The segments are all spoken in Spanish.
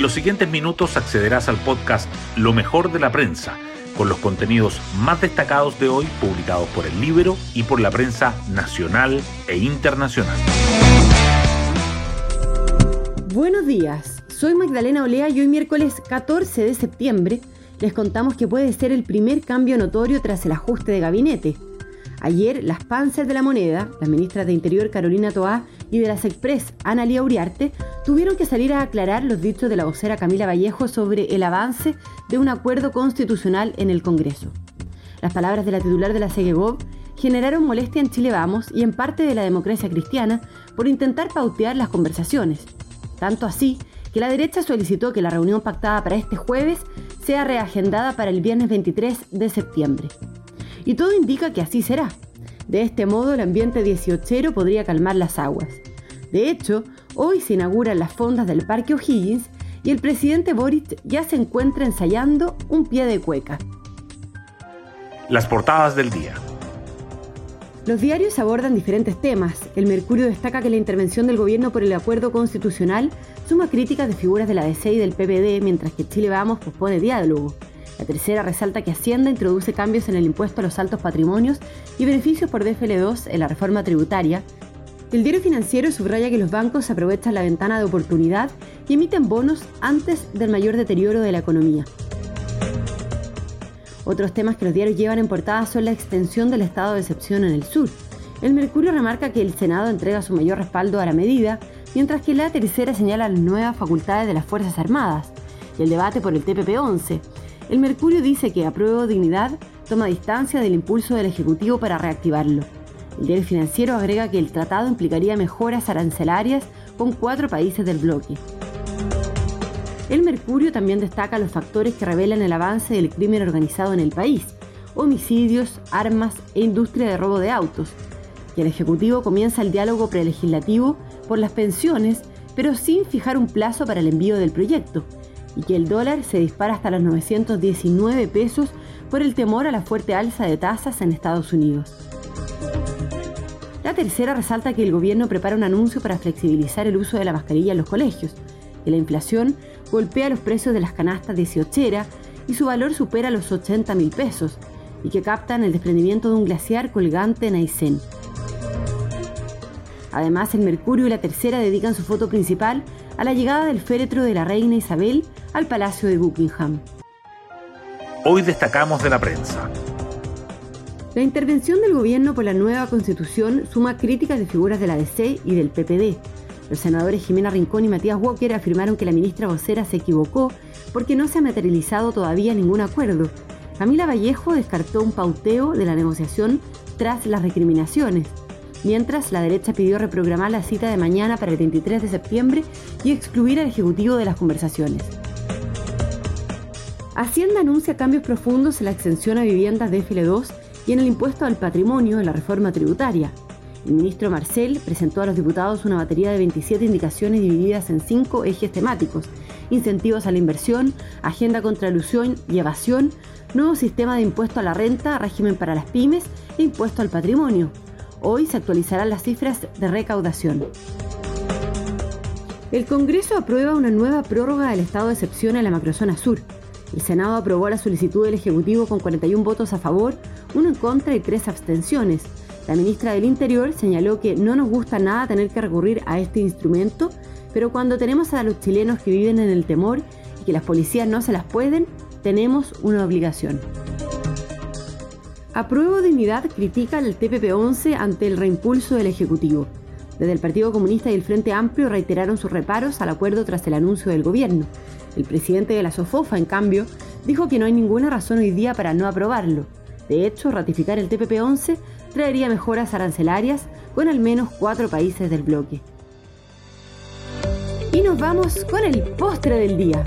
En los siguientes minutos accederás al podcast Lo mejor de la prensa, con los contenidos más destacados de hoy publicados por el libro y por la prensa nacional e internacional. Buenos días, soy Magdalena Olea y hoy miércoles 14 de septiembre les contamos que puede ser el primer cambio notorio tras el ajuste de gabinete. Ayer, las panzers de la moneda, las ministras de Interior Carolina Toá y de las Express Ana Lía Uriarte, tuvieron que salir a aclarar los dichos de la vocera Camila Vallejo sobre el avance de un acuerdo constitucional en el Congreso. Las palabras de la titular de la CEGEGOV generaron molestia en Chile Vamos y en parte de la democracia cristiana por intentar pautear las conversaciones. Tanto así que la derecha solicitó que la reunión pactada para este jueves sea reagendada para el viernes 23 de septiembre. Y todo indica que así será. De este modo, el ambiente 18 podría calmar las aguas. De hecho, hoy se inauguran las fondas del Parque O'Higgins y el presidente Boric ya se encuentra ensayando un pie de cueca. Las portadas del día. Los diarios abordan diferentes temas. El Mercurio destaca que la intervención del gobierno por el acuerdo constitucional suma críticas de figuras de la DC y del PPD, mientras que Chile Vamos pospone diálogo. La tercera resalta que Hacienda introduce cambios en el impuesto a los altos patrimonios y beneficios por DFL2 en la reforma tributaria. El diario financiero subraya que los bancos aprovechan la ventana de oportunidad y emiten bonos antes del mayor deterioro de la economía. Otros temas que los diarios llevan en portada son la extensión del estado de excepción en el sur. El Mercurio remarca que el Senado entrega su mayor respaldo a la medida, mientras que la tercera señala las nuevas facultades de las Fuerzas Armadas y el debate por el TPP-11. El Mercurio dice que Apruebo Dignidad toma distancia del impulso del Ejecutivo para reactivarlo. El diario financiero agrega que el tratado implicaría mejoras arancelarias con cuatro países del bloque. El Mercurio también destaca los factores que revelan el avance del crimen organizado en el país, homicidios, armas e industria de robo de autos. Y el Ejecutivo comienza el diálogo prelegislativo por las pensiones, pero sin fijar un plazo para el envío del proyecto, y que el dólar se dispara hasta los 919 pesos por el temor a la fuerte alza de tasas en Estados Unidos. La tercera resalta que el gobierno prepara un anuncio para flexibilizar el uso de la mascarilla en los colegios, que la inflación golpea los precios de las canastas 18 y su valor supera los 80 mil pesos, y que captan el desprendimiento de un glaciar colgante en Aysén. Además, el Mercurio y la Tercera dedican su foto principal a la llegada del féretro de la reina Isabel al Palacio de Buckingham. Hoy destacamos de la prensa. La intervención del gobierno por la nueva constitución suma críticas de figuras de la DC y del PPD. Los senadores Jimena Rincón y Matías Walker afirmaron que la ministra vocera se equivocó porque no se ha materializado todavía ningún acuerdo. Camila Vallejo descartó un pauteo de la negociación tras las recriminaciones mientras la derecha pidió reprogramar la cita de mañana para el 23 de septiembre y excluir al Ejecutivo de las conversaciones. Hacienda anuncia cambios profundos en la extensión a viviendas de FL2 y en el impuesto al patrimonio en la reforma tributaria. El ministro Marcel presentó a los diputados una batería de 27 indicaciones divididas en cinco ejes temáticos, incentivos a la inversión, agenda contra ilusión y evasión, nuevo sistema de impuesto a la renta, régimen para las pymes e impuesto al patrimonio, Hoy se actualizarán las cifras de recaudación. El Congreso aprueba una nueva prórroga del estado de excepción en la macrozona sur. El Senado aprobó la solicitud del Ejecutivo con 41 votos a favor, uno en contra y tres abstenciones. La ministra del Interior señaló que no nos gusta nada tener que recurrir a este instrumento, pero cuando tenemos a los chilenos que viven en el temor y que las policías no se las pueden, tenemos una obligación. Apruebo Dignidad critica el TPP-11 ante el reimpulso del Ejecutivo. Desde el Partido Comunista y el Frente Amplio reiteraron sus reparos al acuerdo tras el anuncio del gobierno. El presidente de la SOFOFA, en cambio, dijo que no hay ninguna razón hoy día para no aprobarlo. De hecho, ratificar el TPP-11 traería mejoras arancelarias con al menos cuatro países del bloque. Y nos vamos con el postre del día.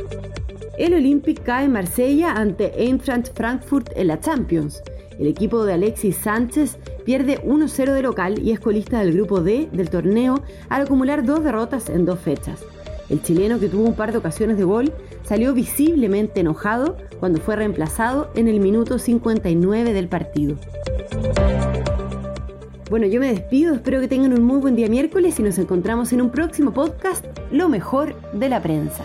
El Olympic cae en Marsella ante Eintracht Frankfurt en la Champions. El equipo de Alexis Sánchez pierde 1-0 de local y es colista del grupo D del torneo al acumular dos derrotas en dos fechas. El chileno, que tuvo un par de ocasiones de gol, salió visiblemente enojado cuando fue reemplazado en el minuto 59 del partido. Bueno, yo me despido, espero que tengan un muy buen día miércoles y nos encontramos en un próximo podcast, Lo mejor de la prensa.